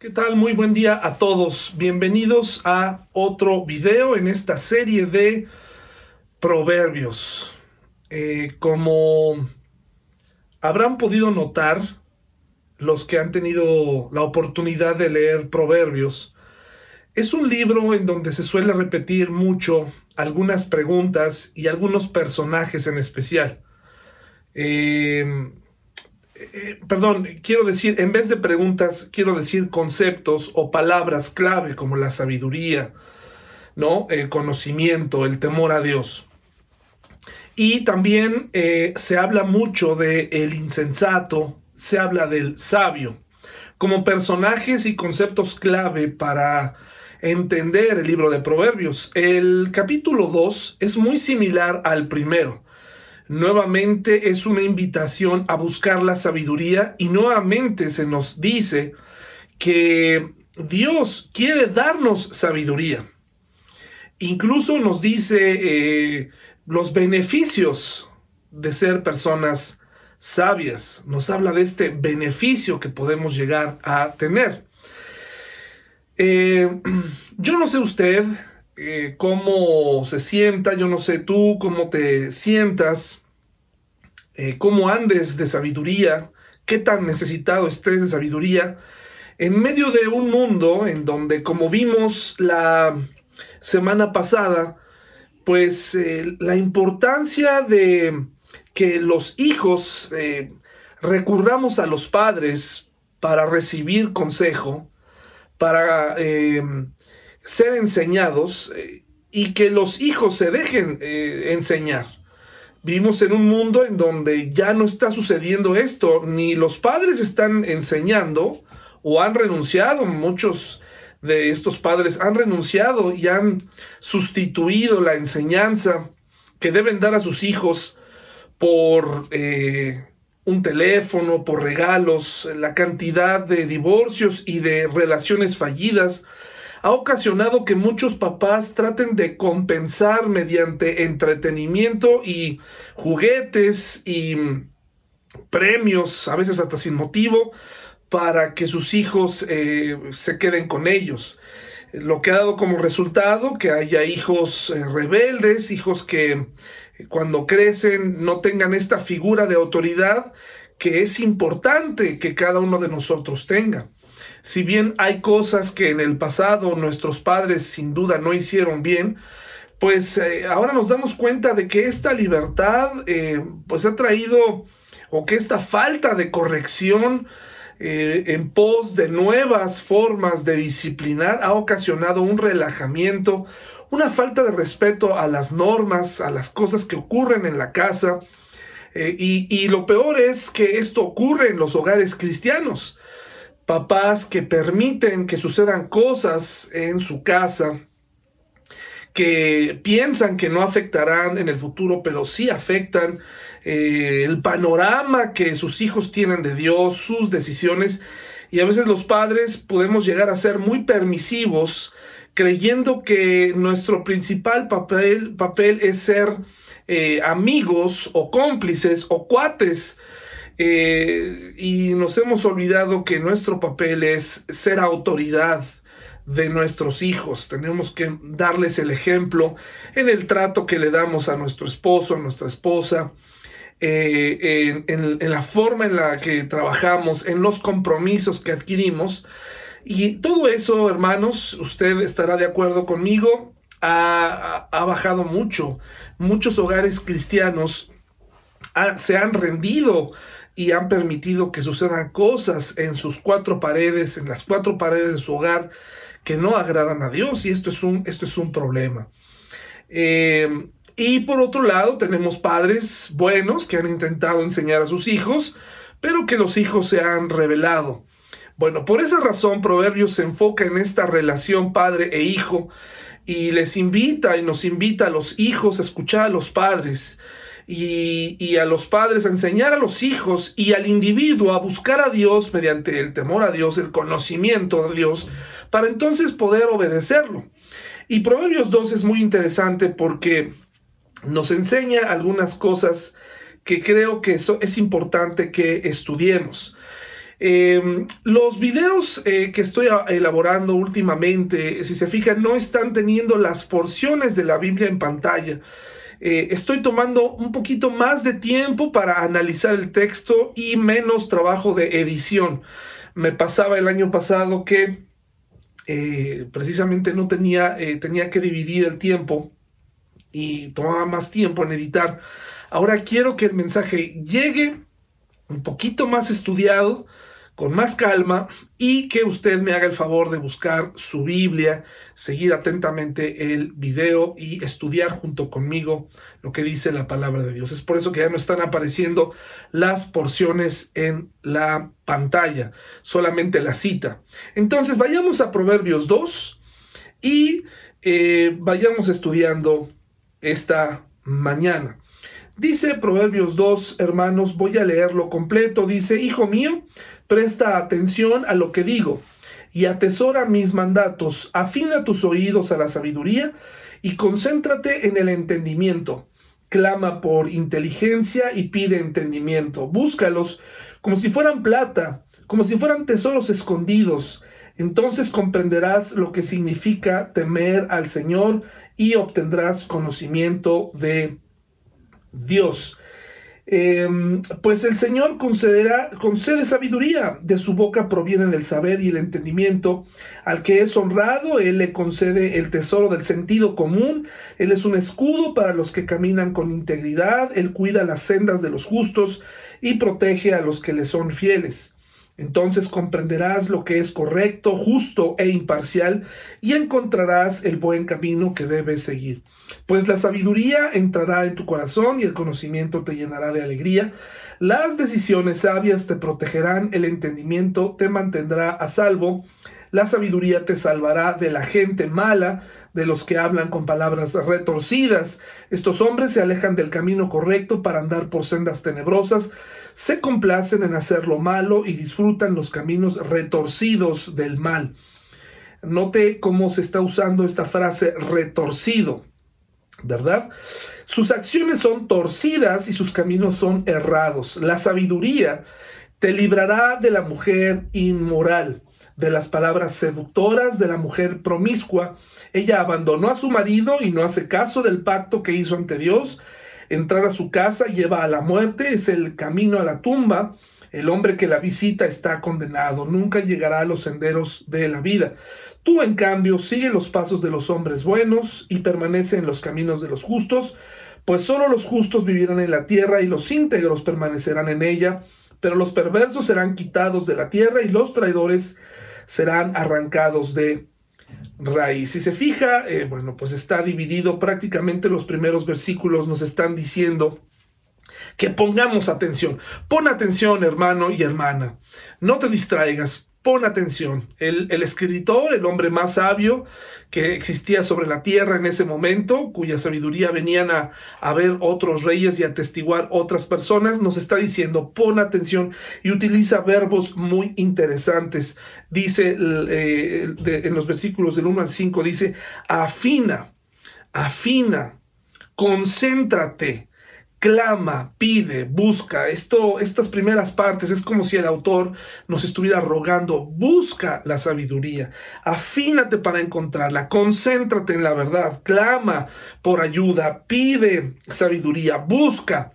¿Qué tal? Muy buen día a todos. Bienvenidos a otro video en esta serie de proverbios. Eh, como habrán podido notar los que han tenido la oportunidad de leer proverbios, es un libro en donde se suele repetir mucho algunas preguntas y algunos personajes en especial. Eh, eh, perdón, quiero decir, en vez de preguntas, quiero decir conceptos o palabras clave como la sabiduría, ¿no? El conocimiento, el temor a Dios. Y también eh, se habla mucho de el insensato, se habla del sabio, como personajes y conceptos clave para entender el libro de Proverbios. El capítulo 2 es muy similar al primero nuevamente es una invitación a buscar la sabiduría y nuevamente se nos dice que Dios quiere darnos sabiduría. Incluso nos dice eh, los beneficios de ser personas sabias. Nos habla de este beneficio que podemos llegar a tener. Eh, yo no sé usted eh, cómo se sienta, yo no sé tú cómo te sientas, eh, cómo andes de sabiduría, qué tan necesitado estés de sabiduría, en medio de un mundo en donde, como vimos la semana pasada, pues eh, la importancia de que los hijos recurramos a los padres para recibir consejo, para ser enseñados eh, y que los hijos se dejen eh, enseñar. Vivimos en un mundo en donde ya no está sucediendo esto, ni los padres están enseñando o han renunciado, muchos de estos padres han renunciado y han sustituido la enseñanza que deben dar a sus hijos por eh, un teléfono, por regalos, la cantidad de divorcios y de relaciones fallidas ha ocasionado que muchos papás traten de compensar mediante entretenimiento y juguetes y premios, a veces hasta sin motivo, para que sus hijos eh, se queden con ellos. Lo que ha dado como resultado que haya hijos eh, rebeldes, hijos que eh, cuando crecen no tengan esta figura de autoridad que es importante que cada uno de nosotros tenga si bien hay cosas que en el pasado nuestros padres sin duda no hicieron bien, pues eh, ahora nos damos cuenta de que esta libertad eh, pues ha traído o que esta falta de corrección eh, en pos de nuevas formas de disciplinar ha ocasionado un relajamiento, una falta de respeto a las normas, a las cosas que ocurren en la casa. y, y lo peor es que esto ocurre en los hogares cristianos papás que permiten que sucedan cosas en su casa que piensan que no afectarán en el futuro, pero sí afectan eh, el panorama que sus hijos tienen de Dios, sus decisiones. Y a veces los padres podemos llegar a ser muy permisivos, creyendo que nuestro principal papel, papel es ser eh, amigos o cómplices o cuates eh, y nos hemos olvidado que nuestro papel es ser autoridad de nuestros hijos. Tenemos que darles el ejemplo en el trato que le damos a nuestro esposo, a nuestra esposa, eh, en, la forma en la que trabajamos, en los compromisos que adquirimos. Y todo eso, hermanos, usted estará de acuerdo conmigo, ha, bajado mucho. Muchos hogares cristianos se han rendido y han permitido que sucedan cosas en sus cuatro paredes, en las cuatro paredes de su hogar, que no agradan a Dios y esto es un, esto es un problema. Eh, y por otro lado, tenemos padres buenos que han intentado enseñar a sus hijos, pero que los hijos se han revelado. Bueno, por esa razón Proverbios se enfoca en esta relación padre e hijo y les invita y nos invita a los hijos a escuchar a los padres y, a los padres a enseñar a los hijos y al individuo a buscar a Dios mediante el temor a Dios, el conocimiento de Dios, para entonces poder obedecerlo. Y Proverbios 2 es muy interesante porque nos enseña algunas cosas que creo que eso es importante que estudiemos. Em, los videos eh, que estoy elaborando últimamente, si se fijan, no están teniendo las porciones de la Biblia en pantalla. Eh, estoy tomando un poquito más de tiempo para analizar el texto y menos trabajo de edición. Me pasaba el año pasado que eh, precisamente no tenía, tenía que dividir el tiempo y tomaba más tiempo en editar. Ahora quiero que el mensaje llegue un poquito más estudiado, con más calma y que usted me haga el favor de buscar su Biblia, seguir atentamente el video y estudiar junto conmigo lo que dice la palabra de Dios. Es por eso que ya no están apareciendo las porciones en la pantalla, solamente la cita. Entonces vayamos a Proverbios 2 y eh, vayamos estudiando esta mañana. Dice Proverbios 2, hermanos, voy a leerlo completo. Dice, Hijo mío, presta atención a lo que digo y atesora mis mandatos, afina tus oídos a la sabiduría y concéntrate en el entendimiento. Clama por inteligencia y pide entendimiento. Búscalos como si fueran plata, como si fueran tesoros escondidos. Entonces comprenderás lo que significa temer al Señor y obtendrás conocimiento de Dios. Em, pues el Señor concederá, concede sabiduría, de su boca provienen el saber y el entendimiento. Al que es honrado, Él le concede el tesoro del sentido común. Él es un escudo para los que caminan con integridad. Él cuida las sendas de los justos y protege a los que le son fieles. Entonces comprenderás lo que es correcto, justo e imparcial y encontrarás el buen camino que debes seguir. Pues la sabiduría entrará en tu corazón y el conocimiento te llenará de alegría. Las decisiones sabias te protegerán, el entendimiento te mantendrá a salvo. La sabiduría te salvará de la gente mala, de los que hablan con palabras retorcidas. Estos hombres se alejan del camino correcto para andar por sendas tenebrosas, se complacen en hacer lo malo y disfrutan los caminos retorcidos del mal. Note cómo se está usando esta frase retorcido, ¿verdad? Sus acciones son torcidas y sus caminos son errados. La sabiduría te librará de la mujer inmoral de las palabras seductoras de la mujer promiscua. Ella abandonó a su marido y no hace caso del pacto que hizo ante Dios. Entrar a su casa lleva a la muerte, es el camino a la tumba. El hombre que la visita está condenado, nunca llegará a los senderos de la vida. Tú, en cambio, sigue los pasos de los hombres buenos y permanece en los caminos de los justos, pues solo los justos vivirán en la tierra y los íntegros permanecerán en ella, pero los perversos serán quitados de la tierra y los traidores serán arrancados de raíz. Si se fija, eh, bueno, pues está dividido prácticamente los primeros versículos nos están diciendo que pongamos atención. Pon atención, hermano y hermana. No te distraigas. Pon atención, el, escritor, el hombre más sabio que existía sobre la tierra en ese momento, cuya sabiduría venían a, ver otros reyes y a otras personas, nos está diciendo, pon atención y utiliza verbos muy interesantes. Dice eh, en los versículos del 1 al 5, dice, afina, afina, concéntrate, clama, pide, busca. Esto, estas primeras partes es como si el autor nos estuviera rogando, busca la sabiduría, afínate para encontrarla, concéntrate en la verdad, clama por ayuda, pide sabiduría, busca.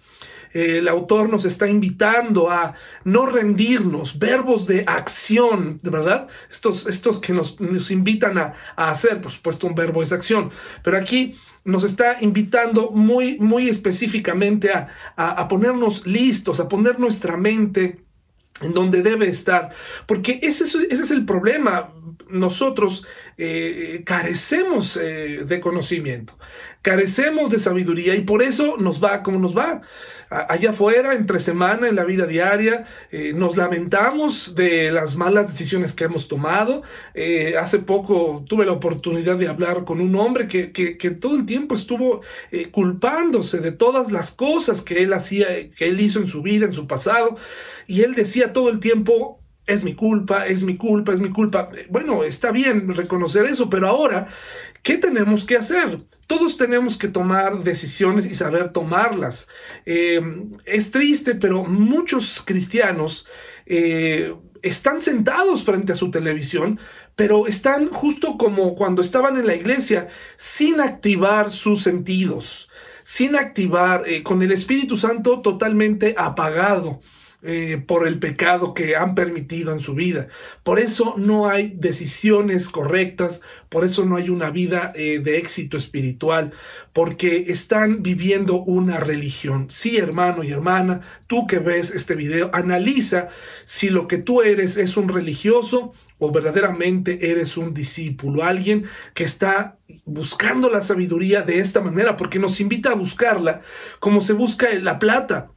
El autor nos está invitando a no rendirnos, verbos de acción, ¿de verdad? Estos, estos que nos, nos invitan a, a hacer, por supuesto un verbo es acción, pero aquí nos está invitando muy, muy específicamente a, a, ponernos listos, a poner nuestra mente en donde debe estar. Porque ese es, ese es el problema. Nosotros eh, carecemos eh, de conocimiento, carecemos de sabiduría y por eso nos va como nos va allá afuera, entre semana, en la vida diaria, eh, nos lamentamos de las malas decisiones que hemos tomado. Hace poco tuve la oportunidad de hablar con un hombre que, todo el tiempo estuvo culpándose de todas las cosas que él hacía, que él hizo en su vida, en su pasado, y él decía todo el tiempo, es mi culpa, es mi culpa, es mi culpa. Bueno, está bien reconocer eso, pero ahora, ¿qué tenemos que hacer? Todos tenemos que tomar decisiones y saber tomarlas. Eh, es triste, pero muchos cristianos eh, están sentados frente a su televisión, pero están justo como cuando estaban en la iglesia, sin activar sus sentidos, sin activar, eh, con el Espíritu Santo totalmente apagado. Eh, por el pecado que han permitido en su vida. Por eso no hay decisiones correctas, por eso no hay una vida eh, de éxito espiritual, porque están viviendo una religión. Sí, hermano y hermana, tú que ves este video, analiza si lo que tú eres es un religioso o verdaderamente eres un discípulo, alguien que está buscando la sabiduría de esta manera, porque nos invita a buscarla como se busca la plata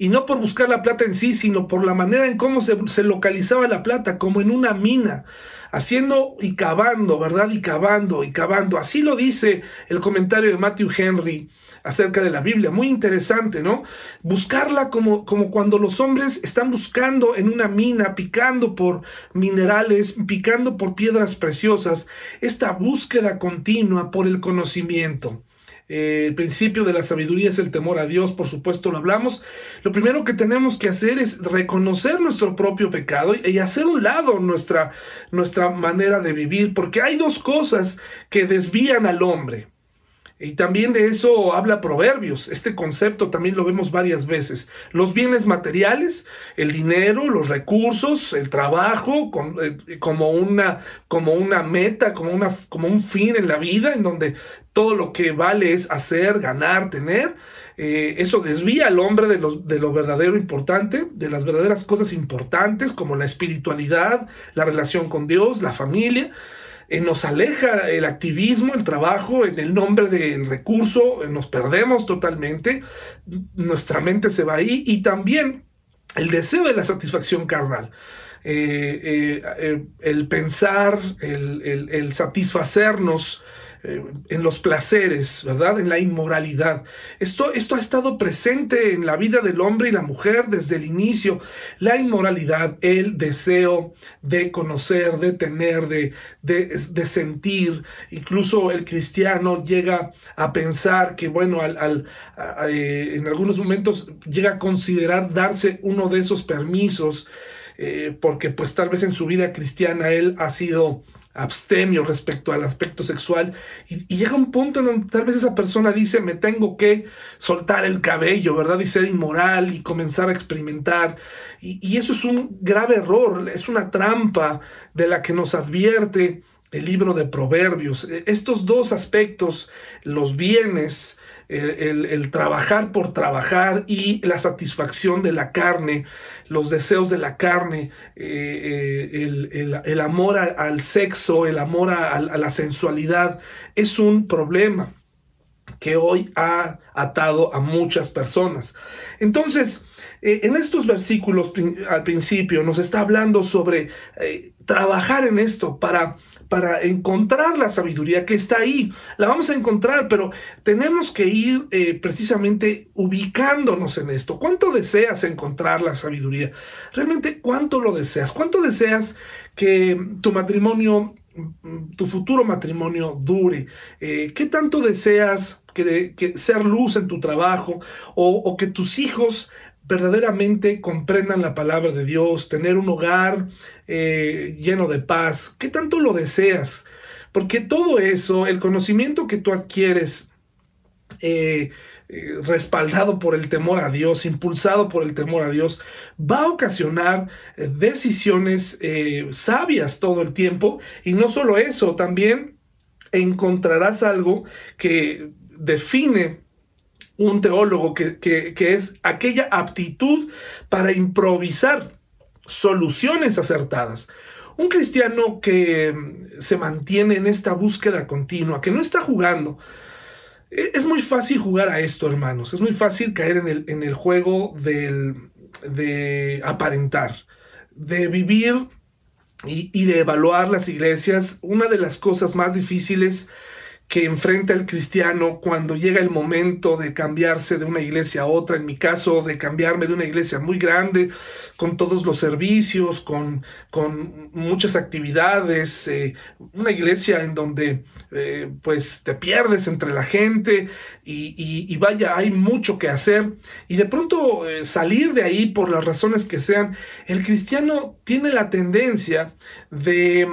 y no por buscar la plata en sí, sino por la manera en cómo se, se, localizaba la plata, como en una mina, haciendo y cavando, ¿verdad? Y cavando y cavando. Así lo dice el comentario de Matthew Henry acerca de la Biblia. Muy interesante, ¿no? Buscarla como, como cuando los hombres están buscando en una mina, picando por minerales, picando por piedras preciosas. Esta búsqueda continua por el conocimiento. Eh, el principio de la sabiduría es el temor a Dios, por supuesto lo hablamos. Lo primero que tenemos que hacer es reconocer nuestro propio pecado y, hacer un lado nuestra, nuestra manera de vivir, porque hay dos cosas que desvían al hombre. Y también de eso habla Proverbios. Este concepto también lo vemos varias veces. Los bienes materiales, el dinero, los recursos, el trabajo, eh, como una, como una meta, como, una, como un fin en la vida, en donde todo lo que vale es hacer, ganar, tener. Eh, eso desvía al hombre de, de lo verdadero importante, de las verdaderas cosas importantes, como la espiritualidad, la relación con Dios, la familia. Eh, nos aleja el activismo, el trabajo, en el nombre del recurso, eh, nos perdemos totalmente, nuestra mente se va ahí y también el deseo de la satisfacción carnal. Eh, el pensar, el satisfacernos eh, en los placeres, ¿verdad? En la inmoralidad. Esto, esto ha estado presente en la vida del hombre y la mujer desde el inicio. La inmoralidad, el deseo de conocer, de tener, de, de, sentir. Incluso el cristiano llega a pensar que, bueno, al, eh, en algunos momentos llega a considerar darse uno de esos permisos. Eh, porque pues tal vez en su vida cristiana él ha sido abstemio respecto al aspecto sexual y, llega un punto en donde tal vez esa persona dice me tengo que soltar el cabello, ¿verdad? Y ser inmoral y comenzar a experimentar. Y, eso es un grave error, es una trampa de la que nos advierte el libro de Proverbios. E, estos dos aspectos, los bienes, el, trabajar por trabajar y la satisfacción de la carne, los deseos de la carne, eh, eh, el, amor al sexo, el amor a, la sensualidad, es un problema que hoy ha atado a muchas personas. Entonces, eh, en estos versículos al principio nos está hablando sobre trabajar en esto para para encontrar la sabiduría que está ahí. La vamos a encontrar, pero tenemos que ir eh, precisamente ubicándonos en esto. ¿Cuánto deseas encontrar la sabiduría? Realmente, ¿cuánto lo deseas? ¿Cuánto deseas que tu matrimonio, tu futuro matrimonio dure? Eh, ¿Qué tanto deseas que, ser luz en tu trabajo o que tus hijos verdaderamente comprendan la palabra de Dios, tener un hogar eh, lleno de paz. ¿Qué tanto lo deseas? Porque todo eso, el conocimiento que tú adquieres, eh, eh, respaldado por el temor a Dios, impulsado por el temor a Dios, va a ocasionar decisiones sabias todo el tiempo. Y no solo eso, también encontrarás algo que define un teólogo que, es aquella aptitud para improvisar soluciones acertadas. Un cristiano que se mantiene en esta búsqueda continua, que no está jugando. E, es muy fácil jugar a esto, hermanos. Es muy fácil caer en el, en el juego del, de aparentar, de vivir y, y de evaluar las iglesias. Una de las cosas más difíciles que enfrenta el cristiano cuando llega el momento de cambiarse de una iglesia a otra, en mi caso de cambiarme de una iglesia muy grande, con todos los servicios, con, con muchas actividades, eh, una iglesia en donde eh, pues te pierdes entre la gente y, vaya, hay mucho que hacer. Y de pronto eh, salir de ahí por las razones que sean, el cristiano tiene la tendencia de,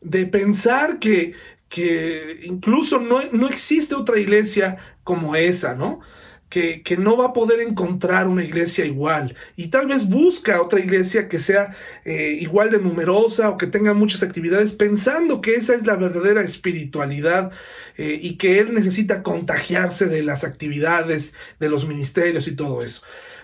de pensar que, que incluso no, no existe otra iglesia como esa, ¿no? Que, que, no va a poder encontrar una iglesia igual y tal vez busca otra iglesia que sea eh, igual de numerosa o que tenga muchas actividades pensando que esa es la verdadera espiritualidad eh, y que él necesita contagiarse de las actividades, de los ministerios y todo eso.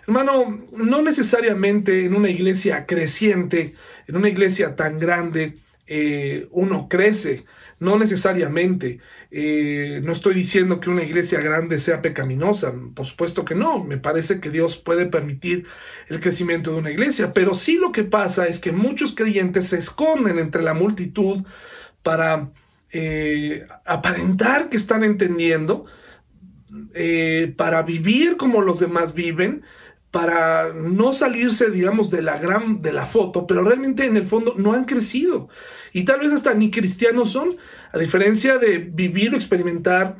Hermano, no necesariamente en una iglesia creciente, en una iglesia tan grande, eh, uno crece no necesariamente. Eh, no estoy diciendo que una iglesia grande sea pecaminosa, por supuesto que no. Me parece que Dios puede permitir el crecimiento de una iglesia, pero sí lo que pasa es que muchos creyentes se esconden entre la multitud para eh, aparentar que están entendiendo, eh, para vivir como los demás viven, para no salirse, digamos, de la gran, de la foto, pero realmente en el fondo no han crecido. Y tal vez hasta ni cristianos son, a diferencia de vivir o experimentar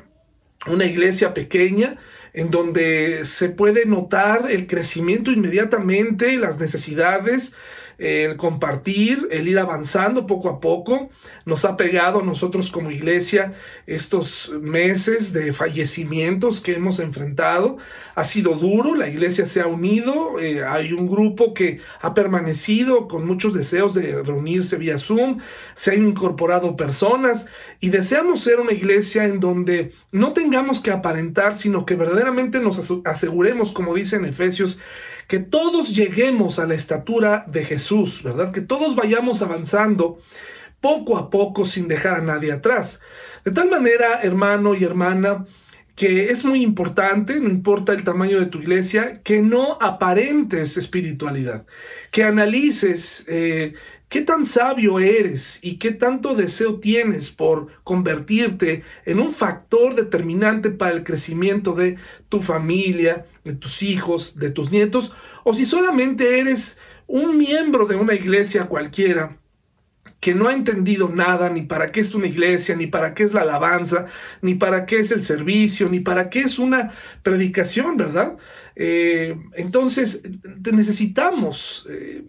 una iglesia pequeña, en donde se puede notar el crecimiento inmediatamente, las necesidades, el compartir, el ir avanzando poco a poco. Nos ha pegado a nosotros como iglesia estos meses de fallecimientos que hemos enfrentado. Ha sido duro, la iglesia se ha unido, eh, hay un grupo que ha permanecido con muchos deseos de reunirse vía Zoom, se han incorporado personas y deseamos ser una iglesia en donde no tengamos que aparentar, sino que verdaderamente nos aseguremos, como dice en Efesios, que todos lleguemos a la estatura de Jesús, ¿verdad? Que todos vayamos avanzando poco a poco sin dejar a nadie atrás. De tal manera, hermano y hermana, que es muy importante, no importa el tamaño de tu iglesia, que no aparentes espiritualidad, que analices eh, ¿Qué tan sabio eres y qué tanto deseo tienes por convertirte en un factor determinante para el crecimiento de tu familia, de tus hijos, de tus nietos? O si solamente eres un miembro de una iglesia cualquiera que no ha entendido nada, ni para qué es una iglesia, ni para qué es la alabanza, ni para qué es el servicio, ni para qué es una predicación, ¿verdad? Eh, entonces, necesitamos eh,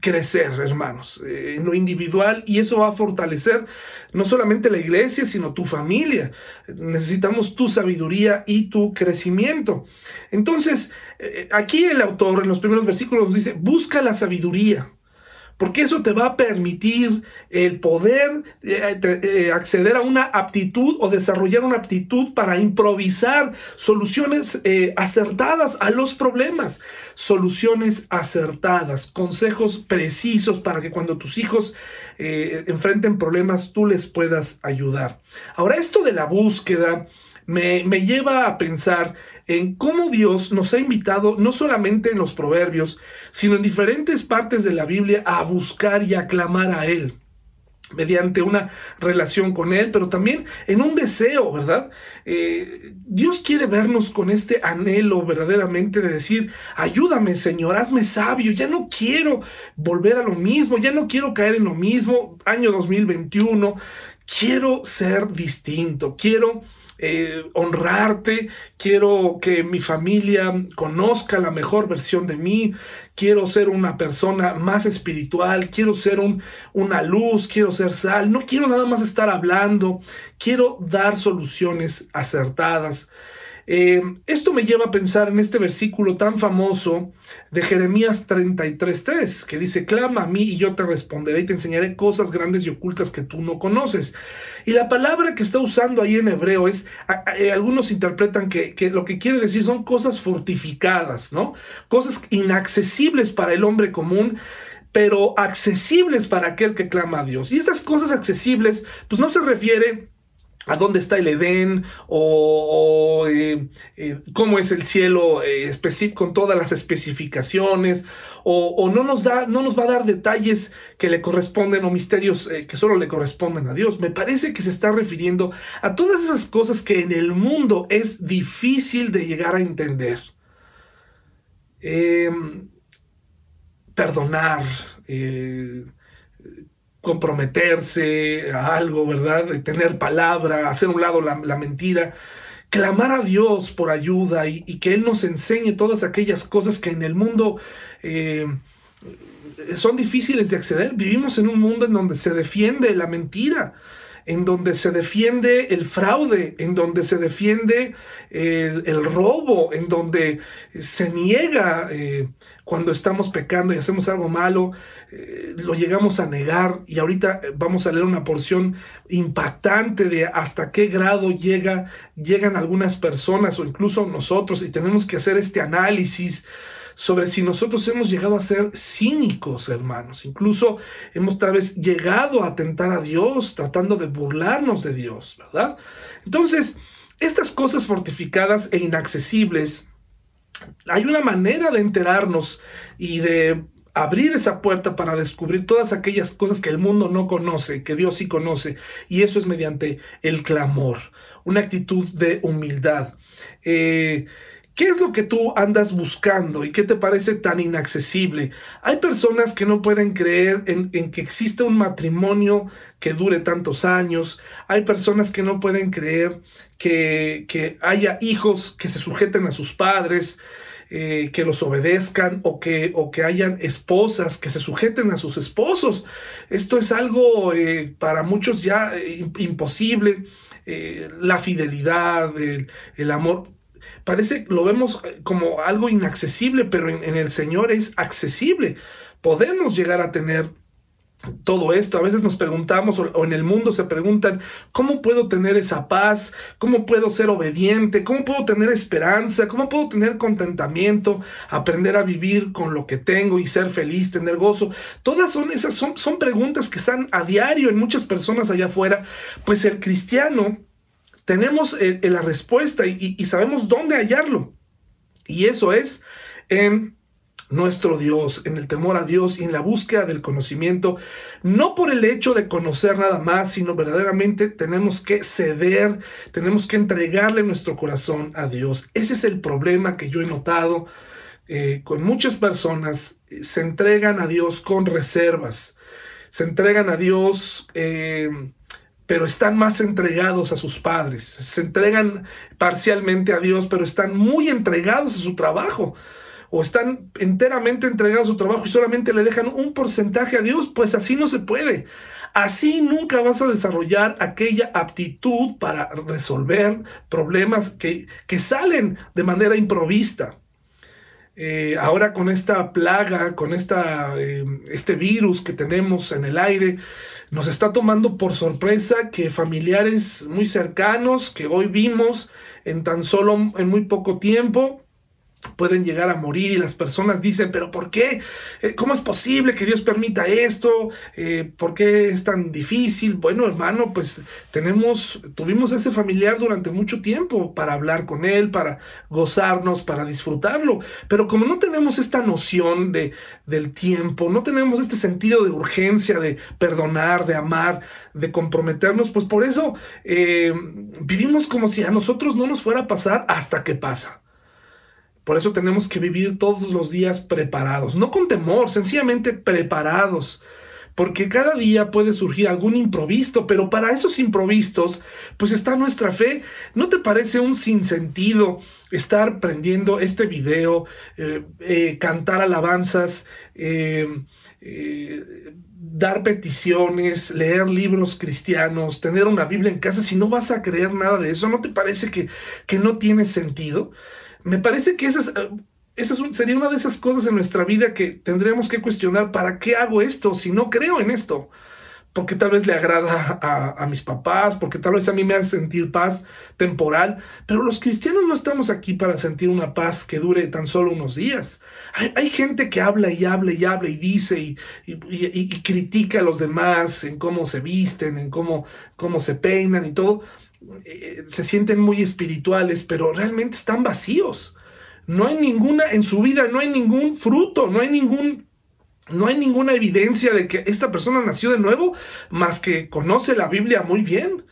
crecer, hermanos, eh, en lo individual y eso va a fortalecer no solamente la iglesia, sino tu familia. Necesitamos tu sabiduría y tu crecimiento. Entonces, eh, aquí el autor en los primeros versículos dice, busca la sabiduría porque eso te va a permitir el poder eh, eh, acceder a una aptitud o desarrollar una aptitud para improvisar soluciones eh, acertadas a los problemas, soluciones acertadas, consejos precisos para que cuando tus hijos enfrenten problemas tú les puedas ayudar. Ahora, esto de la búsqueda me, me lleva a pensar en cómo Dios nos ha invitado, no solamente en los proverbios, sino en diferentes partes de la Biblia, a buscar y a clamar a Él mediante una relación con Él, pero también en un deseo, ¿verdad? Eh, Dios quiere vernos con este anhelo verdaderamente de decir, ayúdame Señor, hazme sabio, ya no quiero volver a lo mismo, ya no quiero caer en lo mismo, año 2021, quiero ser distinto, quiero eh, honrarte, quiero que mi familia conozca la mejor versión de mí, quiero ser una persona más espiritual, quiero ser un, una luz, quiero ser sal, no quiero nada más estar hablando, quiero dar soluciones acertadas. Eh, esto me lleva a pensar en este versículo tan famoso de Jeremías 33.3, que dice, clama a mí y yo te responderé y te enseñaré cosas grandes y ocultas que tú no conoces. Y la palabra que está usando ahí en hebreo es, eh, algunos interpretan que, que lo que quiere decir son cosas fortificadas, ¿no? Cosas inaccesibles para el hombre común pero accesibles para aquel que clama a Dios. Y esas cosas accesibles, pues no se refiere a dónde está el Edén o, eh, eh, cómo es el cielo eh, con todas las especificaciones o, no, nos da, no nos va a dar detalles que le corresponden o misterios que solo le corresponden a Dios. Me parece que se está refiriendo a todas esas cosas que en el mundo es difícil de llegar a entender. Em, perdonar, comprometerse a algo, ¿verdad? Tener palabra, hacer un lado la, mentira, clamar a Dios por ayuda y, que Él nos enseñe todas aquellas cosas que en el mundo eh, son difíciles de acceder. Vivimos en un mundo en donde se defiende la mentira, en donde se defiende el fraude, en donde se defiende el, robo, en donde se niega eh, cuando estamos pecando y hacemos algo malo, eh, lo llegamos a negar. Y ahorita vamos a leer una porción impactante de hasta qué grado llega, llegan algunas personas o incluso nosotros y tenemos que hacer este análisis sobre si nosotros hemos llegado a ser cínicos, hermanos. Incluso hemos tal vez llegado a tentar a Dios, tratando de burlarnos de Dios, ¿verdad? Entonces, estas cosas fortificadas e inaccesibles, hay una manera de enterarnos y de abrir esa puerta para descubrir todas aquellas cosas que el mundo no conoce, que Dios sí conoce, y eso es mediante el clamor, una actitud de humildad. Eh, ¿Qué es lo que tú andas buscando y qué te parece tan inaccesible? Hay personas que no pueden creer en, que existe un matrimonio que dure tantos años. Hay personas que no pueden creer que, haya hijos que se sujeten a sus padres, eh, que los obedezcan o que, o que hayan esposas que se sujeten a sus esposos. Esto es algo eh, para muchos ya eh, imposible. la fidelidad, el amor parece, lo vemos eh, como algo inaccesible, pero en, el Señor es accesible. Podemos llegar a tener todo esto. A veces nos preguntamos o, en el mundo se preguntan, ¿cómo puedo tener esa paz? ¿Cómo puedo ser obediente? ¿Cómo puedo tener esperanza? ¿Cómo puedo tener contentamiento? Aprender a vivir con lo que tengo y ser feliz, tener gozo. Todas son esas son, son preguntas que están a diario en muchas personas allá afuera. Pues el cristiano tenemos eh, eh, la respuesta y, sabemos dónde hallarlo. Y eso es en nuestro Dios, en el temor a Dios y en la búsqueda del conocimiento, no por el hecho de conocer nada más, sino verdaderamente tenemos que ceder, tenemos que entregarle nuestro corazón a Dios. Ese es el problema que yo he notado eh, con muchas personas, se entregan a Dios con reservas, se entregan a Dios pero están más entregados a sus padres. Se entregan parcialmente a Dios, pero están muy entregados a su trabajo. O están enteramente entregados a su trabajo y solamente le dejan un porcentaje a Dios. Pues así no se puede. Así nunca vas a desarrollar aquella aptitud para resolver problemas que, que salen de manera improvista. Eh, ahora con esta plaga, con esta, eh, este virus que tenemos en el aire, nos está tomando por sorpresa que familiares muy cercanos que hoy vimos en tan solo, en muy poco tiempo, pueden llegar a morir y las personas dicen, pero ¿por qué? Eh, ¿Cómo es posible que Dios permita esto? Eh, ¿Por qué es tan difícil? Bueno, hermano, pues tenemos, tuvimos ese familiar durante mucho tiempo para hablar con él, para gozarnos, para disfrutarlo. Pero como no tenemos esta noción de, del tiempo, no tenemos este sentido de urgencia, de perdonar, de amar, de comprometernos, pues por eso eh, vivimos como si a nosotros no nos fuera a pasar hasta que pasa. Por eso tenemos que vivir todos los días preparados, no con temor, sencillamente preparados. Porque cada día puede surgir algún improviso, pero para esos improvisos, pues está nuestra fe. ¿No te parece un sinsentido estar prendiendo este video, eh, eh, cantar alabanzas, eh, dar peticiones, leer libros cristianos, tener una Biblia en casa, si no vas a creer nada de eso? ¿No te parece que, que no tiene sentido? Me parece que esa, esa sería una de esas cosas en nuestra vida que tendríamos que cuestionar, ¿para qué hago esto si no creo en esto? Porque tal vez le agrada a, mis papás, porque tal vez a mí me hace sentir paz temporal, pero los cristianos no estamos aquí para sentir una paz que dure tan solo unos días. Hay, gente que habla y habla y habla y dice y, y, critica a los demás en cómo se visten, en cómo, cómo se peinan y todo, eh, se sienten muy espirituales, pero realmente están vacíos. No hay ninguna, en su vida no hay ningún fruto, no hay ningún no hay ninguna evidencia de que esta persona nació de nuevo, más que conoce la Biblia muy bien.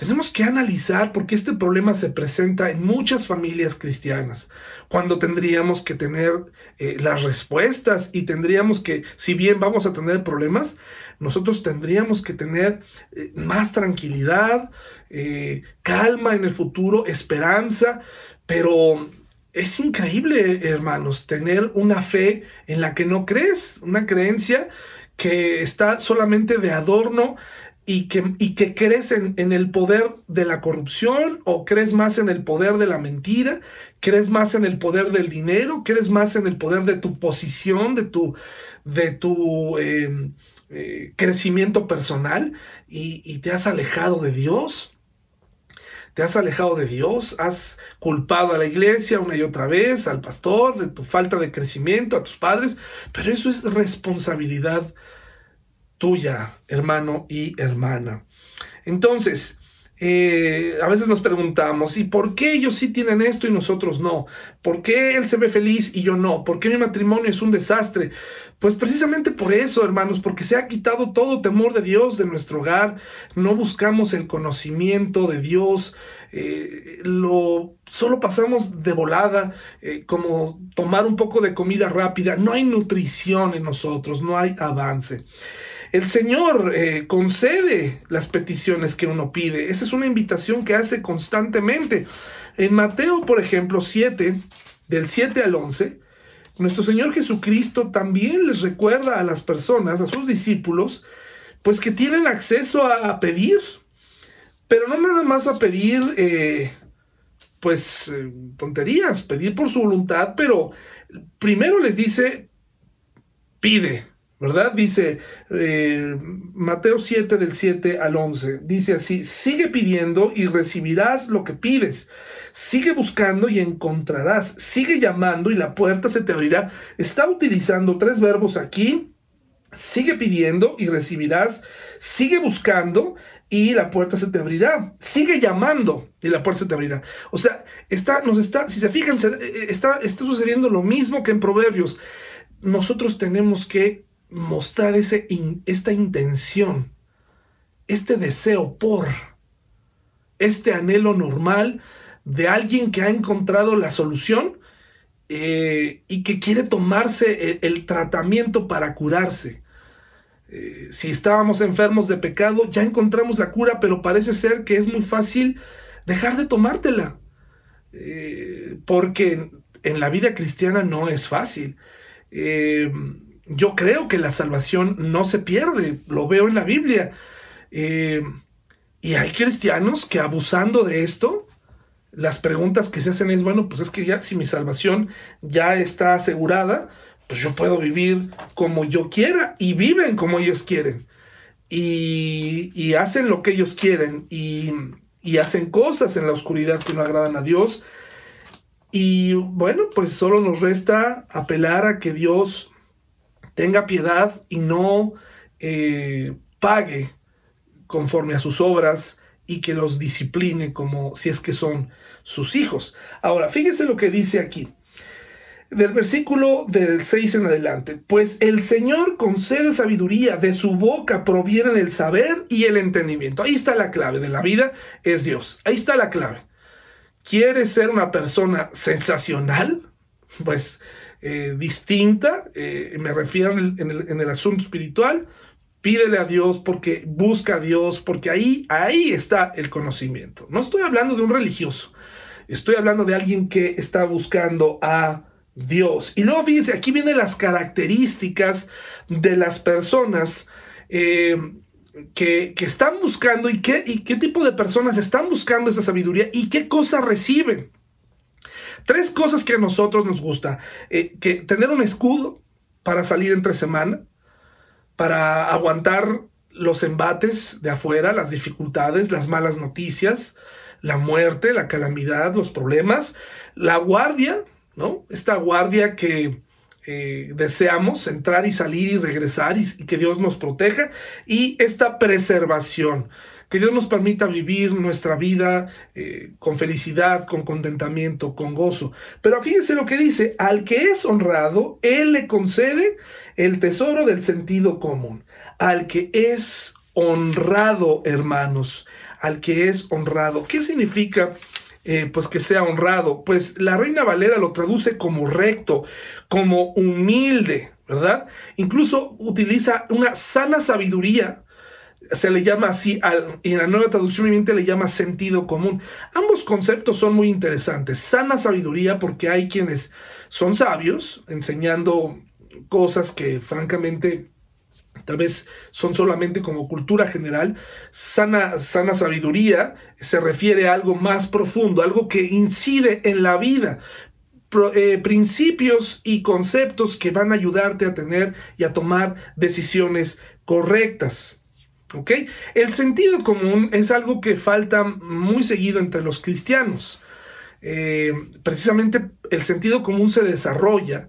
Tenemos que analizar por qué este problema se presenta en muchas familias cristianas, cuando tendríamos que tener eh, las respuestas y tendríamos que, si bien vamos a tener problemas, nosotros tendríamos que tener eh, más tranquilidad, eh, calma en el futuro, esperanza, pero es increíble, hermanos, tener una fe en la que no crees, una creencia que está solamente de adorno y que, y que crees en, en, el poder de la corrupción o crees más en el poder de la mentira, crees más en el poder del dinero, crees más en el poder de tu posición, de tu, de tu em, eh, crecimiento personal y, y te has alejado de Dios. Te has alejado de Dios, has culpado a la iglesia una y otra vez, al pastor, de tu falta de crecimiento, a tus padres, pero eso es responsabilidad tuya, hermano y hermana. Entonces, eh, a veces nos preguntamos, ¿y por qué ellos sí tienen esto y nosotros no? ¿Por qué él se ve feliz y yo no? ¿Por qué mi matrimonio es un desastre? Pues precisamente por eso, hermanos, porque se ha quitado todo temor de Dios de nuestro hogar, no buscamos el conocimiento de Dios, eh, lo solo pasamos de volada, eh, como tomar un poco de comida rápida, no hay nutrición en nosotros, no hay avance. El Señor eh, concede las peticiones que uno pide. Esa es una invitación que hace constantemente. En Mateo, por ejemplo, 7, del 7 al 11, nuestro Señor Jesucristo también les recuerda a las personas, a sus discípulos, pues que tienen acceso a pedir, pero no nada más a pedir, eh, pues, eh, tonterías, pedir por su voluntad, pero primero les dice, pide, ¿verdad? Dice eh, Mateo 7 del 7 al 11, dice así, sigue pidiendo y recibirás lo que pides, sigue buscando y encontrarás, sigue llamando y la puerta se te abrirá. Está utilizando tres verbos aquí, sigue pidiendo y recibirás, sigue buscando y la puerta se te abrirá. Sigue llamando y la puerta se te abrirá. O sea, está, nos está, si se fijan, eh, está, está sucediendo lo mismo que en Proverbios. Nosotros tenemos que mostrar ese esta intención, este deseo por, este anhelo normal de alguien que ha encontrado la solución eh, y que quiere tomarse el, tratamiento para curarse. Eh, si estábamos enfermos de pecado, ya encontramos la cura, pero parece ser que es muy fácil dejar de tomártela. Eh, porque en la vida cristiana no es fácil yo creo que la salvación no se pierde, lo veo en la Biblia. Eh, y hay cristianos que abusando de esto, las preguntas que se hacen es, bueno, pues es que ya si mi salvación ya está asegurada, pues yo puedo vivir como yo quiera y viven como ellos quieren. Y, hacen lo que ellos quieren y, y hacen cosas en la oscuridad que no agradan a Dios. Y bueno, pues solo nos resta apelar a que Dios tenga piedad y no eh, pague conforme a sus obras y que los discipline como si es que son sus hijos. Ahora, fíjese lo que dice aquí. Del versículo del 6 en adelante, pues el Señor concede sabiduría, de su boca provienen el saber y el entendimiento. Ahí está la clave de la vida, es Dios. Ahí está la clave. ¿Quieres ser una persona sensacional? Pues eh, distinta, eh, me refiero en el, asunto espiritual, pídele a Dios porque busca a Dios, porque ahí, ahí está el conocimiento. No estoy hablando de un religioso, estoy hablando de alguien que está buscando a Dios. Y luego fíjense, aquí vienen las características de las personas eh, que, están buscando y qué, y qué tipo de personas están buscando esa sabiduría y qué cosas reciben. Tres cosas que a nosotros nos gusta. Eh, que tener un escudo para salir entre semana, para aguantar los embates de afuera, las dificultades, las malas noticias, la muerte, la calamidad, los problemas, la guardia, ¿no? Esta guardia que eh, deseamos entrar y salir y regresar y, y, que Dios nos proteja, y esta preservación que Dios nos permita vivir nuestra vida eh, con felicidad, con contentamiento, con gozo. Pero fíjense lo que dice, al que es honrado, Él le concede el tesoro del sentido común. Al que es honrado, hermanos, al que es honrado. ¿Qué significa? Eh, pues que sea honrado. Pues la Reina Valera lo traduce como recto, como humilde, ¿verdad? Incluso utiliza una sana sabiduría, se le llama así, al, en la nueva traducción viviente le llama sentido común. Ambos conceptos son muy interesantes. Sana sabiduría porque hay quienes son sabios, enseñando cosas que francamente tal vez son solamente como cultura general, sana, sana sabiduría se refiere a algo más profundo, algo que incide en la vida, eh, principios y conceptos que van a ayudarte a tener y a tomar decisiones correctas. ¿Ok? El sentido común es algo que falta muy seguido entre los cristianos. Eh, precisamente el sentido común se desarrolla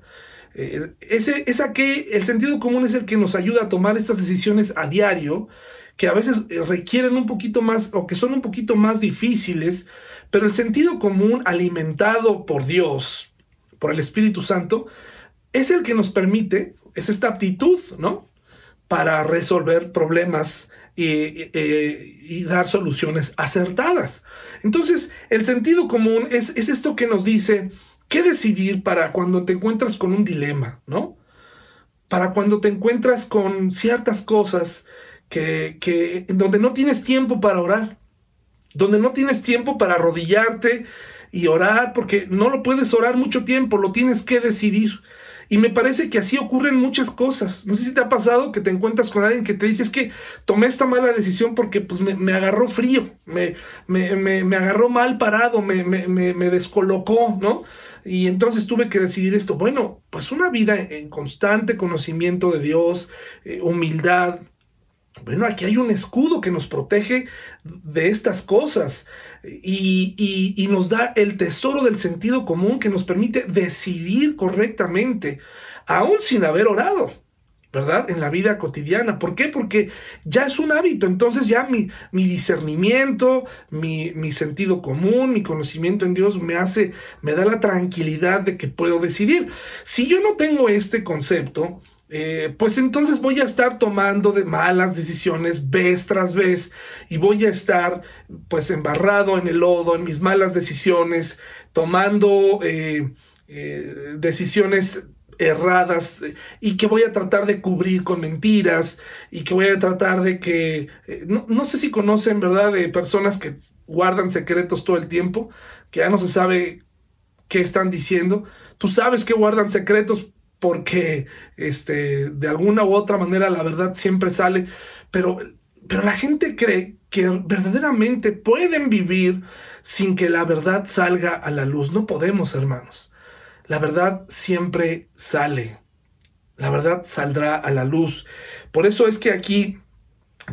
eh, ese, es el sentido común es el que nos ayuda a tomar estas decisiones a diario, que a veces eh, requieren un poquito más o que son un poquito más difíciles, pero el sentido común alimentado por Dios, por el Espíritu Santo, es el que nos permite, es esta aptitud, ¿no? Para resolver problemas y, dar soluciones acertadas. Entonces, el sentido común es, es esto que nos dice, ¿Qué decidir para cuando te encuentras con un dilema, ¿no? Para cuando te encuentras con ciertas cosas que, que donde no tienes tiempo para orar, donde no tienes tiempo para arrodillarte y orar, porque no lo puedes orar mucho tiempo, lo tienes que decidir. Y me parece que así ocurren muchas cosas. No sé si te ha pasado que te encuentras con alguien que te dice, es que tomé esta mala decisión porque pues me, agarró frío, me, me, me, agarró mal parado, me, me descolocó, ¿no? Y entonces tuve que decidir esto. Bueno, pues una vida en constante conocimiento de Dios, eh, humildad. Bueno, aquí hay un escudo que nos protege de estas cosas y, y nos da el tesoro del sentido común que nos permite decidir correctamente, aún sin haber orado. ¿verdad? En la vida cotidiana. ¿Por qué? Porque ya es un hábito. Entonces ya mi, mi discernimiento, mi, mi, sentido común, mi conocimiento en Dios me hace, me da la tranquilidad de que puedo decidir. Si yo no tengo este concepto, eh, pues entonces voy a estar tomando de malas decisiones vez tras vez y voy a estar pues embarrado en el lodo, en mis malas decisiones, tomando eh, eh, decisiones erradas y que voy a tratar de cubrir con mentiras y que voy a tratar de que, eh, no, sé si conocen, ¿verdad?, de personas que guardan secretos todo el tiempo, que ya no se sabe qué están diciendo. Tú sabes que guardan secretos porque este, de alguna u otra manera la verdad siempre sale, pero, pero la gente cree que verdaderamente pueden vivir sin que la verdad salga a la luz. No podemos, hermanos. La verdad siempre sale. La verdad saldrá a la luz. Por eso es que aquí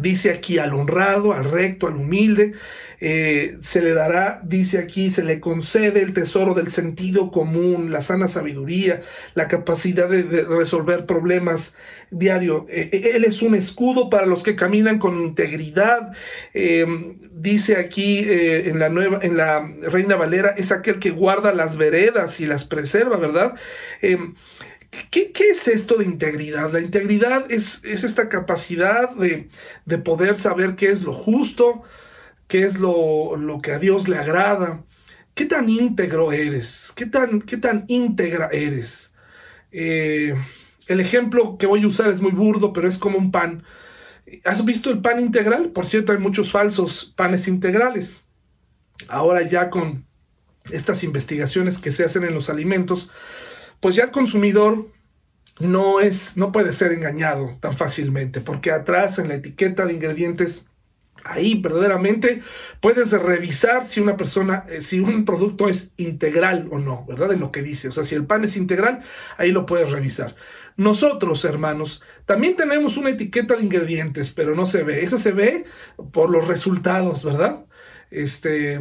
dice aquí al honrado, al recto, al humilde, eh, se le dará, dice aquí, se le concede el tesoro del sentido común, la sana sabiduría, la capacidad de, resolver problemas diario. Eh, eh, él es un escudo para los que caminan con integridad. dice aquí en la nueva, en la Reina Valera, es aquel que guarda las veredas y las preserva, ¿verdad? ¿Qué, es esto de integridad? La integridad es, es esta capacidad de, poder saber qué es lo justo, qué es lo, que a Dios le agrada. ¿Qué tan íntegro eres? ¿Qué tan, qué íntegra eres? Eh, el ejemplo que voy a usar es muy burdo, pero es como un pan. ¿Has visto el pan integral? Por cierto, hay muchos falsos panes integrales. Ahora ya con estas investigaciones que se hacen en los alimentos, pues ya el consumidor no es, no puede ser engañado tan fácilmente, porque atrás en la etiqueta de ingredientes Ahí verdaderamente puedes revisar si una persona, eh, si un producto es integral o no, ¿verdad? En lo que dice. O sea, si el pan es integral, ahí lo puedes revisar. Nosotros, hermanos, también tenemos una etiqueta de ingredientes, pero no se ve. Esa se ve por los resultados, ¿verdad? Este,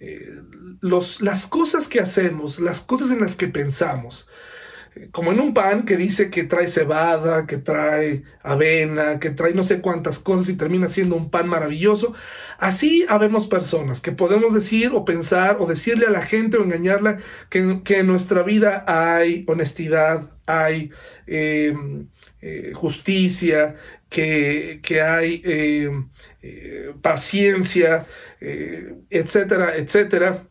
eh, las cosas que hacemos, las cosas en las que pensamos, como en un pan que dice que trae cebada, que trae avena, que trae no sé cuántas cosas y termina siendo un pan maravilloso. Así habemos personas que podemos decir o pensar o decirle a la gente o engañarla que, en nuestra vida hay honestidad, hay eh, eh, justicia, que, hay eh, paciencia, etcétera, etcétera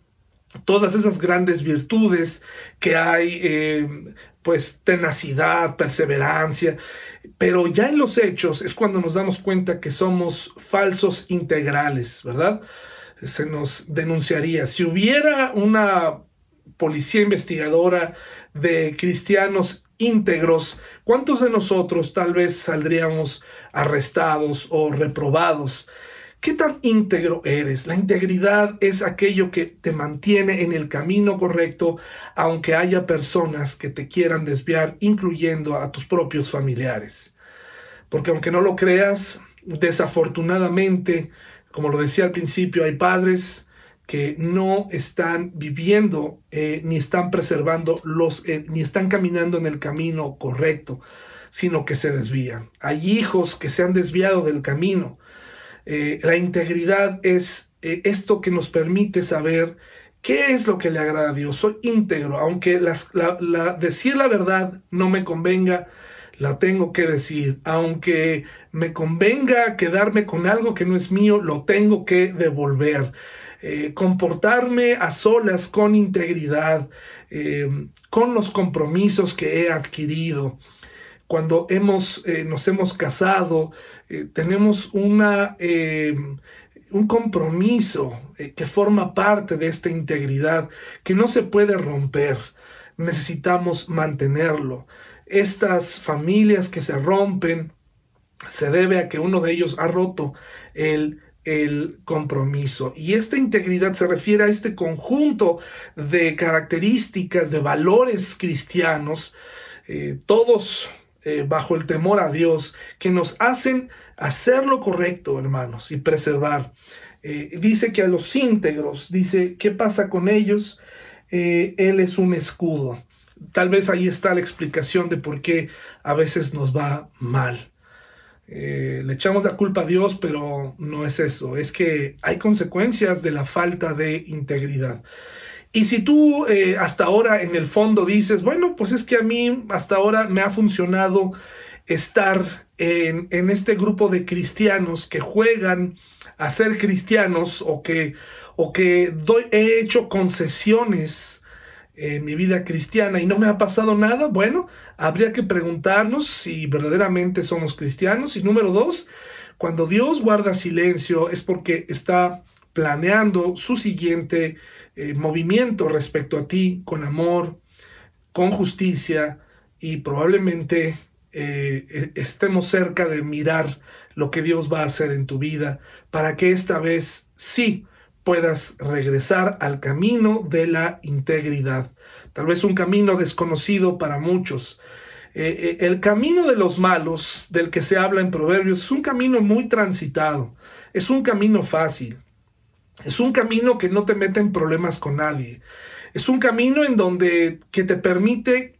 todas esas grandes virtudes que hay, eh, pues tenacidad, perseverancia, pero ya en los hechos es cuando nos damos cuenta que somos falsos integrales, ¿verdad? Se nos denunciaría. Si hubiera una policía investigadora de cristianos íntegros, ¿cuántos de nosotros tal vez saldríamos arrestados o reprobados? ¿Qué tan íntegro eres? La integridad es aquello que te mantiene en el camino correcto, aunque haya personas que te quieran desviar, incluyendo a tus propios familiares. Porque aunque no lo creas, desafortunadamente, como lo decía al principio, hay padres que no están viviendo eh, ni están preservando los eh, ni están caminando en el camino correcto, sino que se desvían. Hay hijos que se han desviado del camino eh, la integridad es esto que nos permite saber qué es lo que le agrada a Dios. Soy íntegro, aunque decir la verdad no me convenga, la tengo que decir. Aunque me convenga quedarme con algo que no es mío, lo tengo que devolver. Eh, comportarme a solas con integridad, con los compromisos que he adquirido cuando hemos, eh, nos hemos casado, eh, tenemos una, eh, un compromiso que forma parte de esta integridad, que no se puede romper. Necesitamos mantenerlo. Estas familias que se rompen se debe a que uno de ellos ha roto el el compromiso. Y esta integridad se refiere a este conjunto de características, de valores cristianos, todos eh, bajo el temor a Dios, que nos hacen hacer lo correcto, hermanos, y preservar. Eh, dice que a los íntegros, dice, ¿qué pasa con ellos? Eh, él es un escudo. Tal vez ahí está la explicación de por qué a veces nos va mal. Le echamos la culpa a Dios, pero no es eso. Es que hay consecuencias de la falta de integridad. Y si tú eh, hasta ahora en el fondo dices, bueno, pues es que a mí hasta ahora me ha funcionado estar en, este grupo de cristianos que juegan a ser cristianos o que, o que he hecho concesiones en mi vida cristiana y no me ha pasado nada, bueno, habría que preguntarnos si verdaderamente somos cristianos. Y número dos, cuando Dios guarda silencio es porque está planeando su siguiente eh, movimiento respecto a ti con amor, con justicia y probablemente eh, e, estemos cerca de mirar lo que Dios va a hacer en tu vida para que esta vez sí puedas regresar al camino de la integridad. Tal vez un camino desconocido para muchos. Eh, el camino de los malos del que se habla en Proverbios es un camino muy transitado, es un camino fácil. Es un camino que no te mete en problemas con nadie. Es un camino en donde que te permite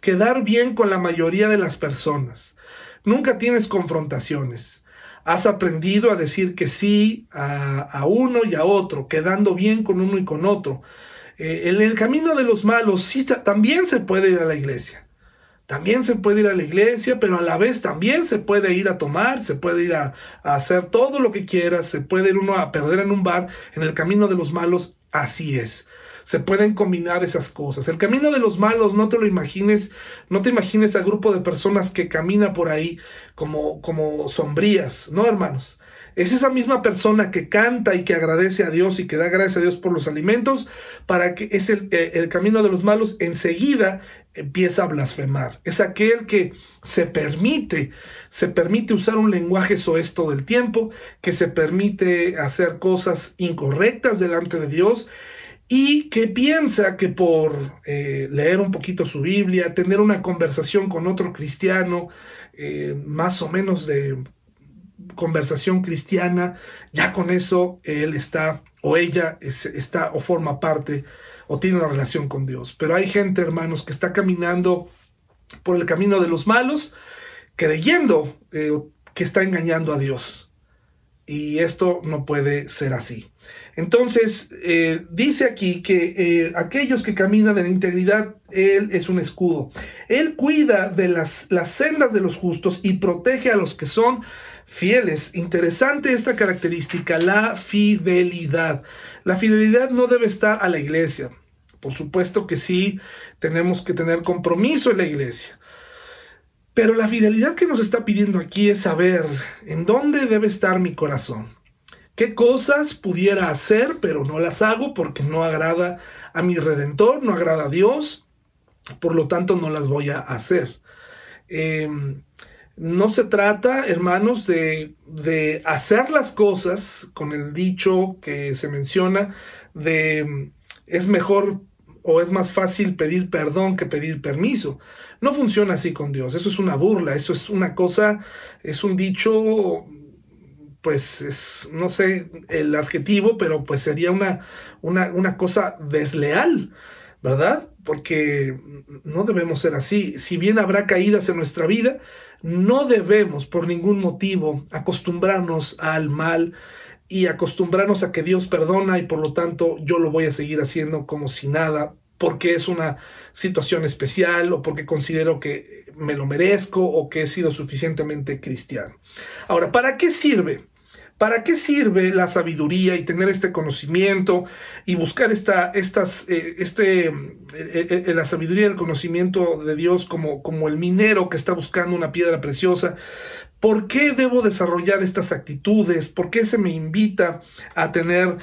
quedar bien con la mayoría de las personas. Nunca tienes confrontaciones. Has aprendido a decir que sí a, uno y a otro, quedando bien con uno y con otro. Eh, en el camino de los malos sí, también se puede ir a la iglesia. También se puede ir a la iglesia, pero a la vez también se puede ir a tomar, se puede ir a, hacer todo lo que quieras, se puede ir uno a perder en un bar, en el camino de los malos, así es. Se pueden combinar esas cosas. El camino de los malos, no te lo imagines, no te imagines al grupo de personas que camina por ahí como, como sombrías, ¿no, hermanos? Es esa misma persona que canta y que agradece a Dios y que da gracias a Dios por los alimentos, para que es el, eh, el camino de los malos, enseguida empieza a blasfemar. Es aquel que se permite, se permite usar un lenguaje soez todo el tiempo, que se permite hacer cosas incorrectas delante de Dios y que piensa que por eh, leer un poquito su Biblia, tener una conversación con otro cristiano, eh, más o menos de conversación cristiana, ya con eso él está o ella está o forma parte o tiene una relación con Dios. Pero hay gente, hermanos, que está caminando por el camino de los malos, creyendo eh, que está engañando a Dios. Y esto no puede ser así. Entonces, eh, dice aquí que eh, aquellos que caminan en integridad, Él es un escudo. Él cuida de las, las sendas de los justos y protege a los que son fieles. Interesante esta característica, la fidelidad. La fidelidad no debe estar a la iglesia. Por supuesto que sí, tenemos que tener compromiso en la iglesia. Pero la fidelidad que nos está pidiendo aquí es saber en dónde debe estar mi corazón. ¿Qué cosas pudiera hacer, pero no las hago porque no agrada a mi redentor, no agrada a Dios? Por lo tanto, no las voy a hacer. Em, no se trata, hermanos, de, de, hacer las cosas con el dicho que se menciona de es mejor o es más fácil pedir perdón que pedir permiso. No funciona así con Dios, eso es una burla, eso es una cosa, es un dicho, pues es, no sé el adjetivo, pero pues sería una, una, una cosa desleal, ¿verdad? Porque no debemos ser así. Si bien habrá caídas en nuestra vida, no debemos por ningún motivo acostumbrarnos al mal y acostumbrarnos a que Dios perdona y por lo tanto yo lo voy a seguir haciendo como si nada, porque es una situación especial o porque considero que me lo merezco o que he sido suficientemente cristiano. Ahora, ¿para qué sirve? ¿Para qué sirve la sabiduría y tener este conocimiento y buscar esta, estas, eh, este, eh, eh, la sabiduría y el conocimiento de Dios como, como el minero que está buscando una piedra preciosa? ¿Por qué debo desarrollar estas actitudes? ¿Por qué se me invita a tener,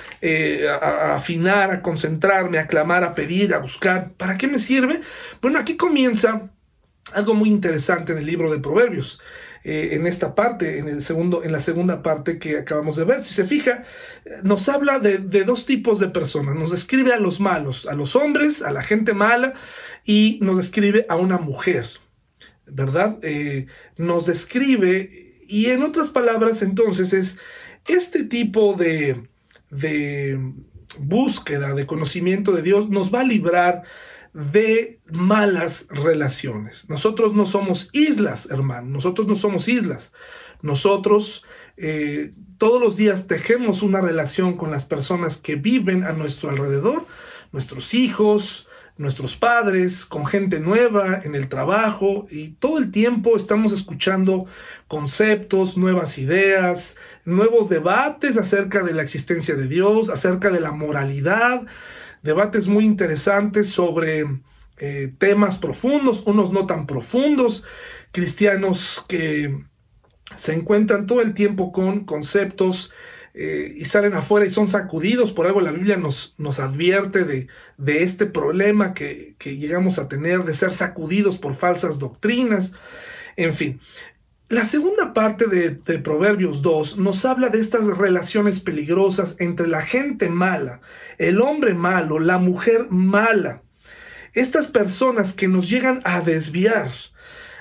a, afinar, a concentrarme, a clamar, a pedir, a buscar? ¿Para qué me sirve? Bueno, aquí comienza algo muy interesante en el libro de Proverbios. Eh, en esta parte, en, el segundo, en la segunda parte que acabamos de ver. Si se fija, nos habla de, dos tipos de personas. Nos describe a los malos, a los hombres, a la gente mala, y nos describe a una mujer, ¿verdad? Eh, nos describe, y en otras palabras, entonces es este tipo de, de búsqueda de conocimiento de Dios nos va a librar de malas relaciones. Nosotros no somos islas, hermano, nosotros no somos islas. Nosotros eh, todos los días tejemos una relación con las personas que viven a nuestro alrededor, nuestros hijos, nuestros padres, con gente nueva en el trabajo y todo el tiempo estamos escuchando conceptos, nuevas ideas, nuevos debates acerca de la existencia de Dios, acerca de la moralidad, debates muy interesantes sobre eh, temas profundos, unos no tan profundos, cristianos que se encuentran todo el tiempo con conceptos eh, y salen afuera y son sacudidos. Por algo la Biblia nos, nos advierte de, de este problema que, que, llegamos a tener, de ser sacudidos por falsas doctrinas. En fin, la segunda parte de, Proverbios 2 nos habla de estas relaciones peligrosas entre la gente mala, el hombre malo, la mujer mala. Estas personas que nos llegan a desviar,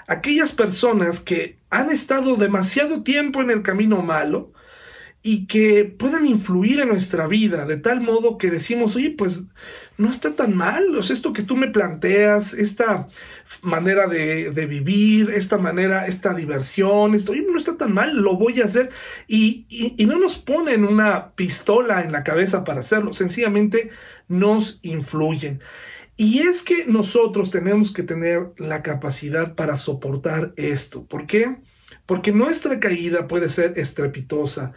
aquellas personas que han estado demasiado tiempo en el camino malo, y que puedan influir en nuestra vida de tal modo que decimos, oye, pues no está tan mal, o sea, esto que tú me planteas, esta manera de, vivir, esta manera, esta diversión, esto, no está tan mal, lo voy a hacer, y, y no nos ponen una pistola en la cabeza para hacerlo, sencillamente nos influyen. Y es que nosotros tenemos que tener la capacidad para soportar esto. ¿Por qué? Porque nuestra caída puede ser estrepitosa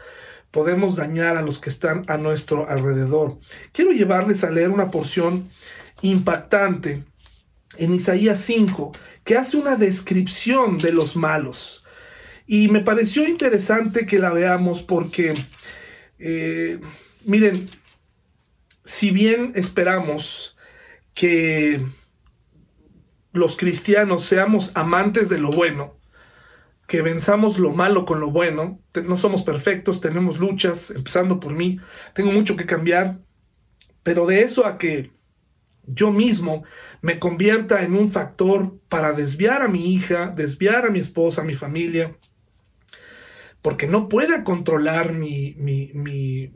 podemos dañar a los que están a nuestro alrededor. Quiero llevarles a leer una porción impactante en Isaías 5 que hace una descripción de los malos. Y me pareció interesante que la veamos porque, eh, miren, si bien esperamos que los cristianos seamos amantes de lo bueno, que venzamos lo malo con lo bueno. No somos perfectos, tenemos luchas, empezando por mí. Tengo mucho que cambiar, pero de eso a que yo mismo me convierta en un factor para desviar a mi hija, desviar a mi esposa, a mi familia, porque no pueda controlar mi, mi, mi,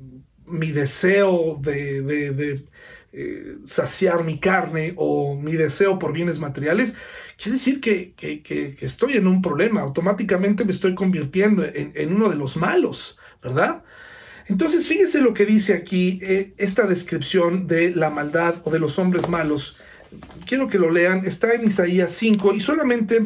mi deseo de, de, eh, saciar mi carne o mi deseo por bienes materiales, quiere decir que, estoy en un problema, automáticamente me estoy convirtiendo en, uno de los malos, ¿verdad? Entonces fíjese lo que dice aquí eh, esta descripción de la maldad o de los hombres malos. Quiero que lo lean, está en Isaías 5 y solamente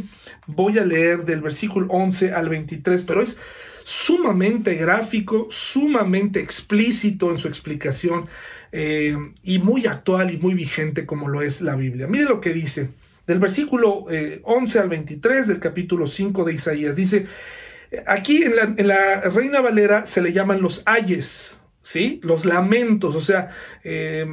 voy a leer del versículo 11 al 23, pero es sumamente gráfico, sumamente explícito en su explicación eh, y muy actual y muy vigente como lo es la Biblia. Mire lo que dice del versículo 11 eh, al 23 del capítulo 5 de Isaías. Dice, aquí en la, Reina Valera se le llaman los ayes, ¿sí? Los lamentos, o sea, eh,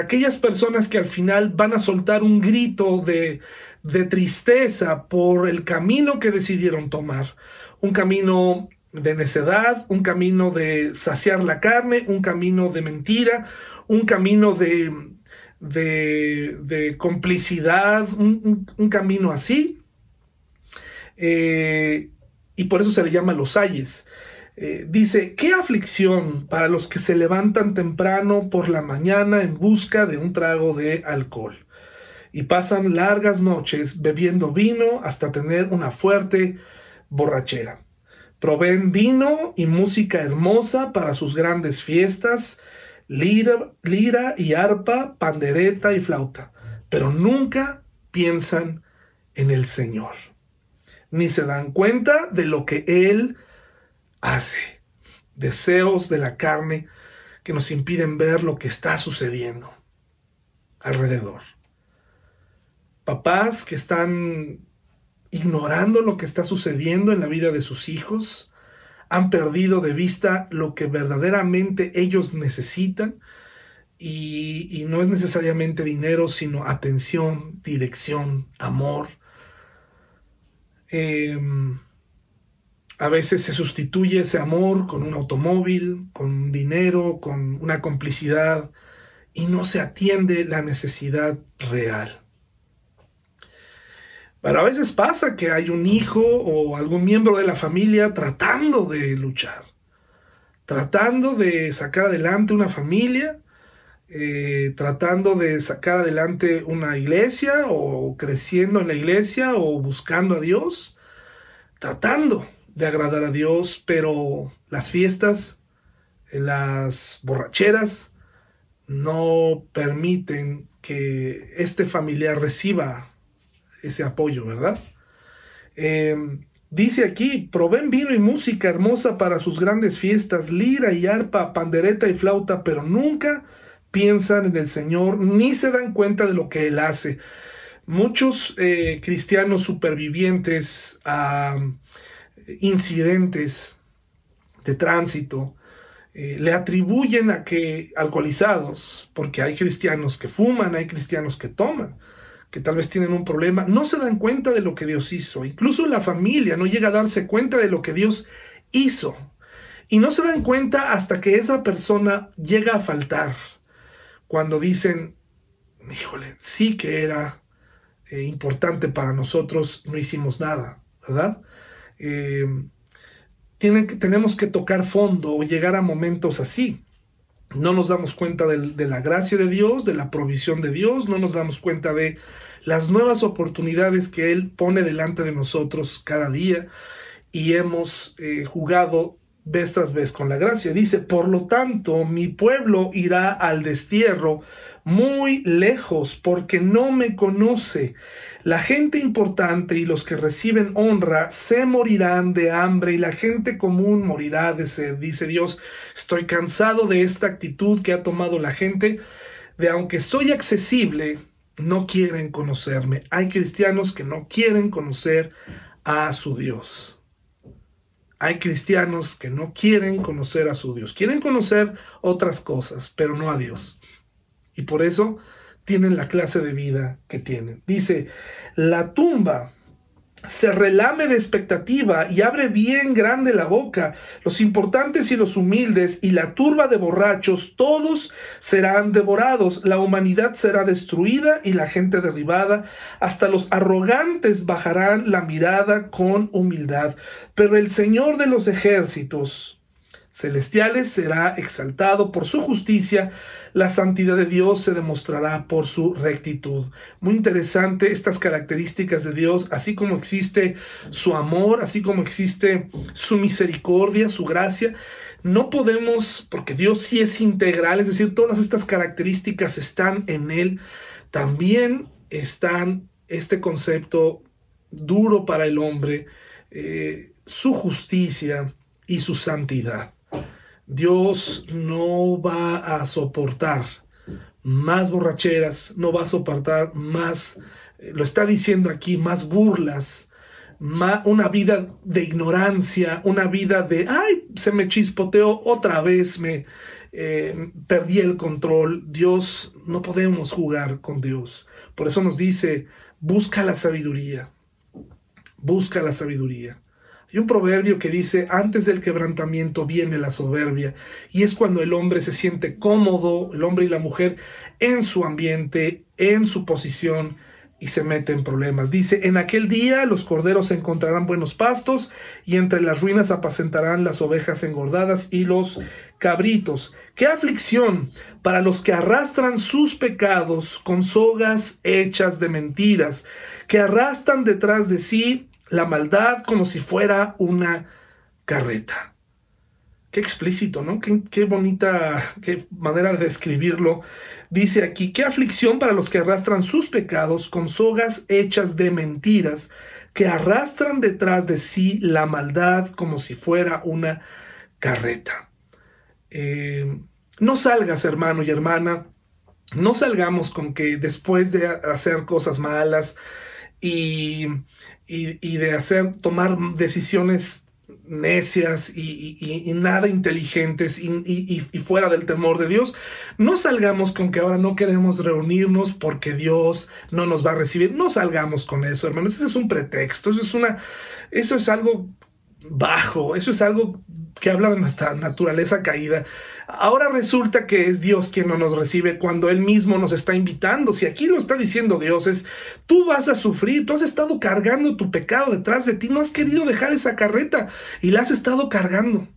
aquellas personas que al final van a soltar un grito de, de tristeza por el camino que decidieron tomar. Un camino de necedad, un camino de saciar la carne, un camino de mentira, un camino de, de, complicidad, un, camino así. Eh, y por eso se le llama los ayes. Eh, dice, qué aflicción para los que se levantan temprano por la mañana en busca de un trago de alcohol y pasan largas noches bebiendo vino hasta tener una fuerte borrachera. Proveen vino y música hermosa para sus grandes fiestas, lira, lira y arpa, pandereta y flauta, pero nunca piensan en el Señor, ni se dan cuenta de lo que Él hace. Deseos de la carne que nos impiden ver lo que está sucediendo alrededor. Papás que están ignorando lo que está sucediendo en la vida de sus hijos, han perdido de vista lo que verdaderamente ellos necesitan y, no es necesariamente dinero, sino atención, dirección, amor. Em, a veces se sustituye ese amor con un automóvil, con dinero, con una complicidad y no se atiende la necesidad real. Pero a veces pasa que hay un hijo o algún miembro de la familia tratando de luchar, tratando de sacar adelante una familia, eh, tratando de sacar adelante una iglesia o creciendo en la iglesia o buscando a Dios, tratando de agradar a Dios, pero las fiestas, las borracheras no permiten que este familiar reciba ese apoyo, ¿verdad? Em, dice aquí, proveen vino y música hermosa para sus grandes fiestas, lira y arpa, pandereta y flauta, pero nunca piensan en el Señor ni se dan cuenta de lo que Él hace. Muchos eh, cristianos supervivientes a incidentes de tránsito, eh, le atribuyen a que alcoholizados, porque hay cristianos que fuman, hay cristianos que toman, que tal vez tienen un problema, no se dan cuenta de lo que Dios hizo. Incluso la familia no llega a darse cuenta de lo que Dios hizo. Y no se dan cuenta hasta que esa persona llega a faltar. Cuando dicen, híjole, sí que era eh, importante para nosotros, no hicimos nada, ¿verdad? Eh, tenemos que tocar fondo o llegar a momentos así. No nos damos cuenta de, la gracia de Dios, de la provisión de Dios, no nos damos cuenta de las nuevas oportunidades que Él pone delante de nosotros cada día y hemos eh, jugado vez tras vez con la gracia. Dice, por lo tanto, mi pueblo irá al destierro muy lejos porque no me conoce. La gente importante y los que reciben honra se morirán de hambre y la gente común morirá de sed. Dice Dios, estoy cansado de esta actitud que ha tomado la gente, de aunque soy accesible, no quieren conocerme. Hay cristianos que no quieren conocer a su Dios. Hay cristianos que no quieren conocer a su Dios. Quieren conocer otras cosas, pero no a Dios. Y por eso tienen la clase de vida que tienen. Dice, la tumba se relame de expectativa y abre bien grande la boca. Los importantes y los humildes y la turba de borrachos, todos serán devorados. La humanidad será destruida y la gente derribada. Hasta los arrogantes bajarán la mirada con humildad. Pero el Señor de los ejércitos celestiales será exaltado por su justicia, la santidad de Dios se demostrará por su rectitud. Muy interesante estas características de Dios, así como existe su amor, así como existe su misericordia, su gracia. No podemos, porque Dios sí es integral, es decir, todas estas características están en Él, también están este concepto duro para el hombre, eh, su justicia y su santidad. Dios no va a soportar más borracheras, no va a soportar más, eh, lo está diciendo aquí, más burlas, una vida de ignorancia, una vida de, ay, se me chispoteó otra vez, me eh, perdí el control. Dios, no podemos jugar con Dios. Por eso nos dice, busca la sabiduría, busca la sabiduría. Hay un proverbio que dice, antes del quebrantamiento viene la soberbia, y es cuando el hombre se siente cómodo, el hombre y la mujer, en su ambiente, en su posición, y se mete en problemas. Dice, en aquel día los corderos encontrarán buenos pastos, y entre las ruinas apacentarán las ovejas engordadas y los cabritos. ¡Qué aflicción para los que arrastran sus pecados con sogas hechas de mentiras, que arrastran detrás de sí la maldad como si fuera una carreta. Qué explícito, ¿no? Qué, bonita, qué manera de describirlo. Dice aquí, qué aflicción para los que arrastran sus pecados con sogas hechas de mentiras, que arrastran detrás de sí la maldad como si fuera una carreta. Eh, no salgas, hermano y hermana, no salgamos con que después de hacer cosas malas, y, y, de hacer, tomar decisiones necias y, nada inteligentes y, fuera del temor de Dios, no salgamos con que ahora no queremos reunirnos porque Dios no nos va a recibir. No salgamos con eso, hermanos. Ese es un pretexto, eso es una, eso es algo bajo, eso es algo que habla de nuestra naturaleza caída. Ahora resulta que es Dios quien no nos recibe cuando Él mismo nos está invitando. Si aquí lo está diciendo Dios, es tú vas a sufrir, tú has estado cargando tu pecado detrás de ti, no has querido dejar esa carreta y la has estado cargando.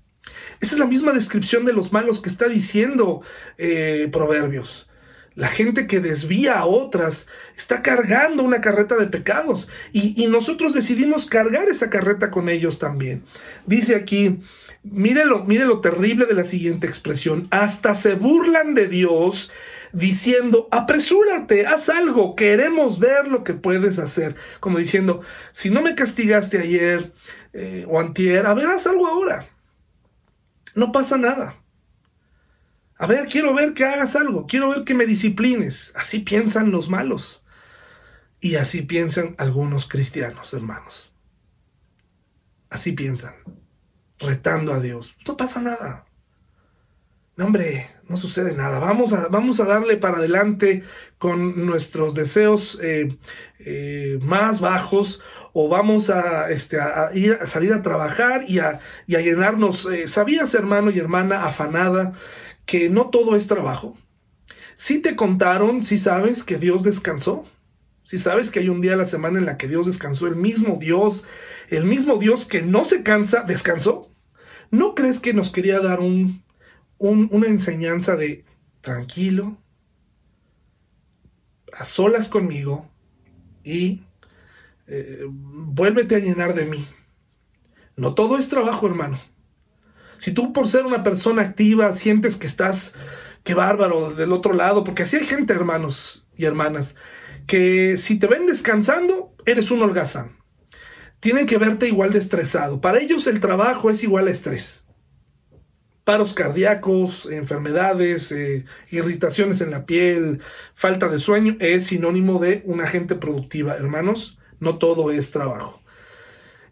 Esa es la misma descripción de los malos que está diciendo eh, Proverbios. La gente que desvía a otras está cargando una carreta de pecados y, nosotros decidimos cargar esa carreta con ellos también. Dice aquí, Mire lo, lo terrible de la siguiente expresión. Hasta se burlan de Dios diciendo, apresúrate, haz algo, queremos ver lo que puedes hacer. Como diciendo, si no me castigaste ayer eh, o antier, a ver, haz algo ahora. No pasa nada. A ver, quiero ver que hagas algo, quiero ver que me disciplines. Así piensan los malos. Y así piensan algunos cristianos, hermanos. Así piensan retando a Dios. No pasa nada. No, hombre, no sucede nada. Vamos a, vamos a darle para adelante con nuestros deseos eh, eh, más bajos o vamos a, este, a, ir, a salir a trabajar y a, y a llenarnos. Eh, ¿Sabías, hermano y hermana afanada, que no todo es trabajo? Si te contaron, si sabes que Dios descansó. Si sabes que hay un día a la semana en la que Dios descansó, el mismo Dios, el mismo Dios que no se cansa, descansó. ¿No crees que nos quería dar un, una enseñanza de tranquilo, a solas conmigo y eh, vuélvete a llenar de mí? No todo es trabajo, hermano. Si tú por ser una persona activa sientes que estás, qué bárbaro, del otro lado, porque así hay gente, hermanos y hermanas, que si te ven descansando, eres un holgazán tienen que verte igual de estresado. Para ellos el trabajo es igual a estrés. Paros cardíacos, enfermedades, eh, irritaciones en la piel, falta de sueño es sinónimo de una gente productiva. Hermanos, no todo es trabajo.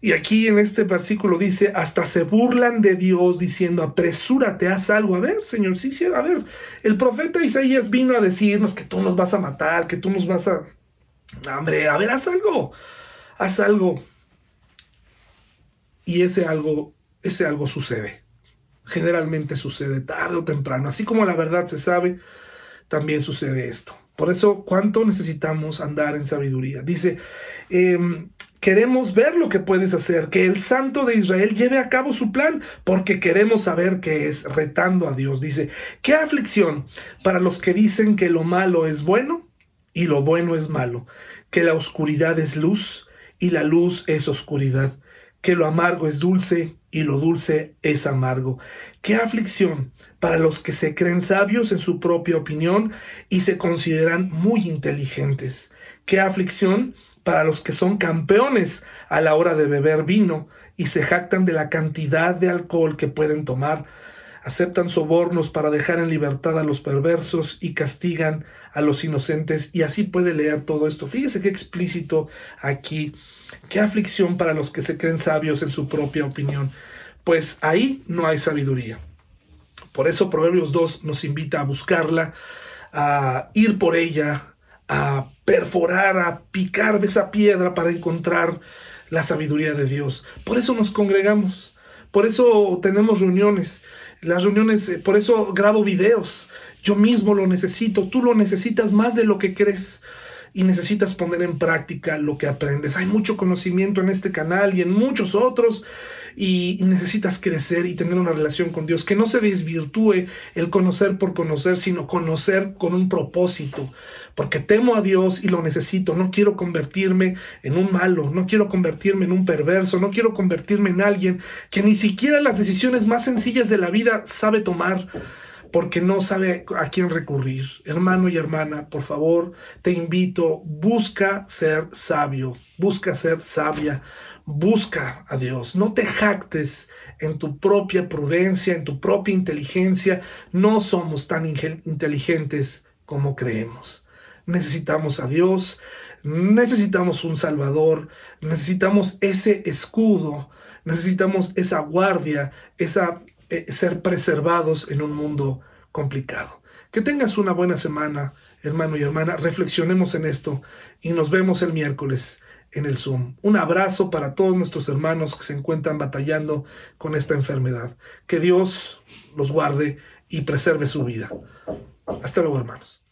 Y aquí en este versículo dice, hasta se burlan de Dios diciendo, apresúrate, haz algo. A ver, Señor, sí, sí, a ver, el profeta Isaías vino a decirnos que tú nos vas a matar, que tú nos vas a... Hombre, a ver, haz algo, haz algo. Y ese algo, ese algo sucede. Generalmente sucede tarde o temprano. Así como la verdad se sabe, también sucede esto. Por eso, ¿cuánto necesitamos andar en sabiduría? Dice, em, Queremos ver lo que puedes hacer, que el Santo de Israel lleve a cabo su plan, porque queremos saber qué es, retando a Dios. Dice, ¿qué aflicción para los que dicen que lo malo es bueno y lo bueno es malo, que la oscuridad es luz y la luz es oscuridad, que lo amargo es dulce y lo dulce es amargo. Qué aflicción para los que se creen sabios en su propia opinión y se consideran muy inteligentes. Qué aflicción para los que son campeones a la hora de beber vino y se jactan de la cantidad de alcohol que pueden tomar, aceptan sobornos para dejar en libertad a los perversos y castigan a los inocentes y así puede leer todo esto. Fíjese qué explícito aquí, qué aflicción para los que se creen sabios en su propia opinión, pues ahí no hay sabiduría. Por eso Proverbios 2 nos invita a buscarla, a ir por ella, a perforar, a picar esa piedra para encontrar la sabiduría de Dios. Por eso nos congregamos, por eso tenemos reuniones. Las reuniones, eh, por eso grabo videos. Yo mismo lo necesito, tú lo necesitas más de lo que crees y necesitas poner en práctica lo que aprendes. Hay mucho conocimiento en este canal y en muchos otros y, necesitas crecer y tener una relación con Dios, que no se desvirtúe el conocer por conocer, sino conocer con un propósito, porque temo a Dios y lo necesito, no quiero convertirme en un malo, no quiero convertirme en un perverso, no quiero convertirme en alguien que ni siquiera las decisiones más sencillas de la vida sabe tomar porque no sabe a quién recurrir. Hermano y hermana, por favor, te invito, busca ser sabio, busca ser sabia, busca a Dios. No te jactes en tu propia prudencia, en tu propia inteligencia. No somos tan inteligentes como creemos. Necesitamos a Dios, necesitamos un Salvador, necesitamos ese escudo, necesitamos esa guardia, esa eh, ser preservados en un mundo complicado. Que tengas una buena semana, hermano y hermana. Reflexionemos en esto y nos vemos el miércoles en el Zoom. Un abrazo para todos nuestros hermanos que se encuentran batallando con esta enfermedad. Que Dios los guarde y preserve su vida. Hasta luego, hermanos.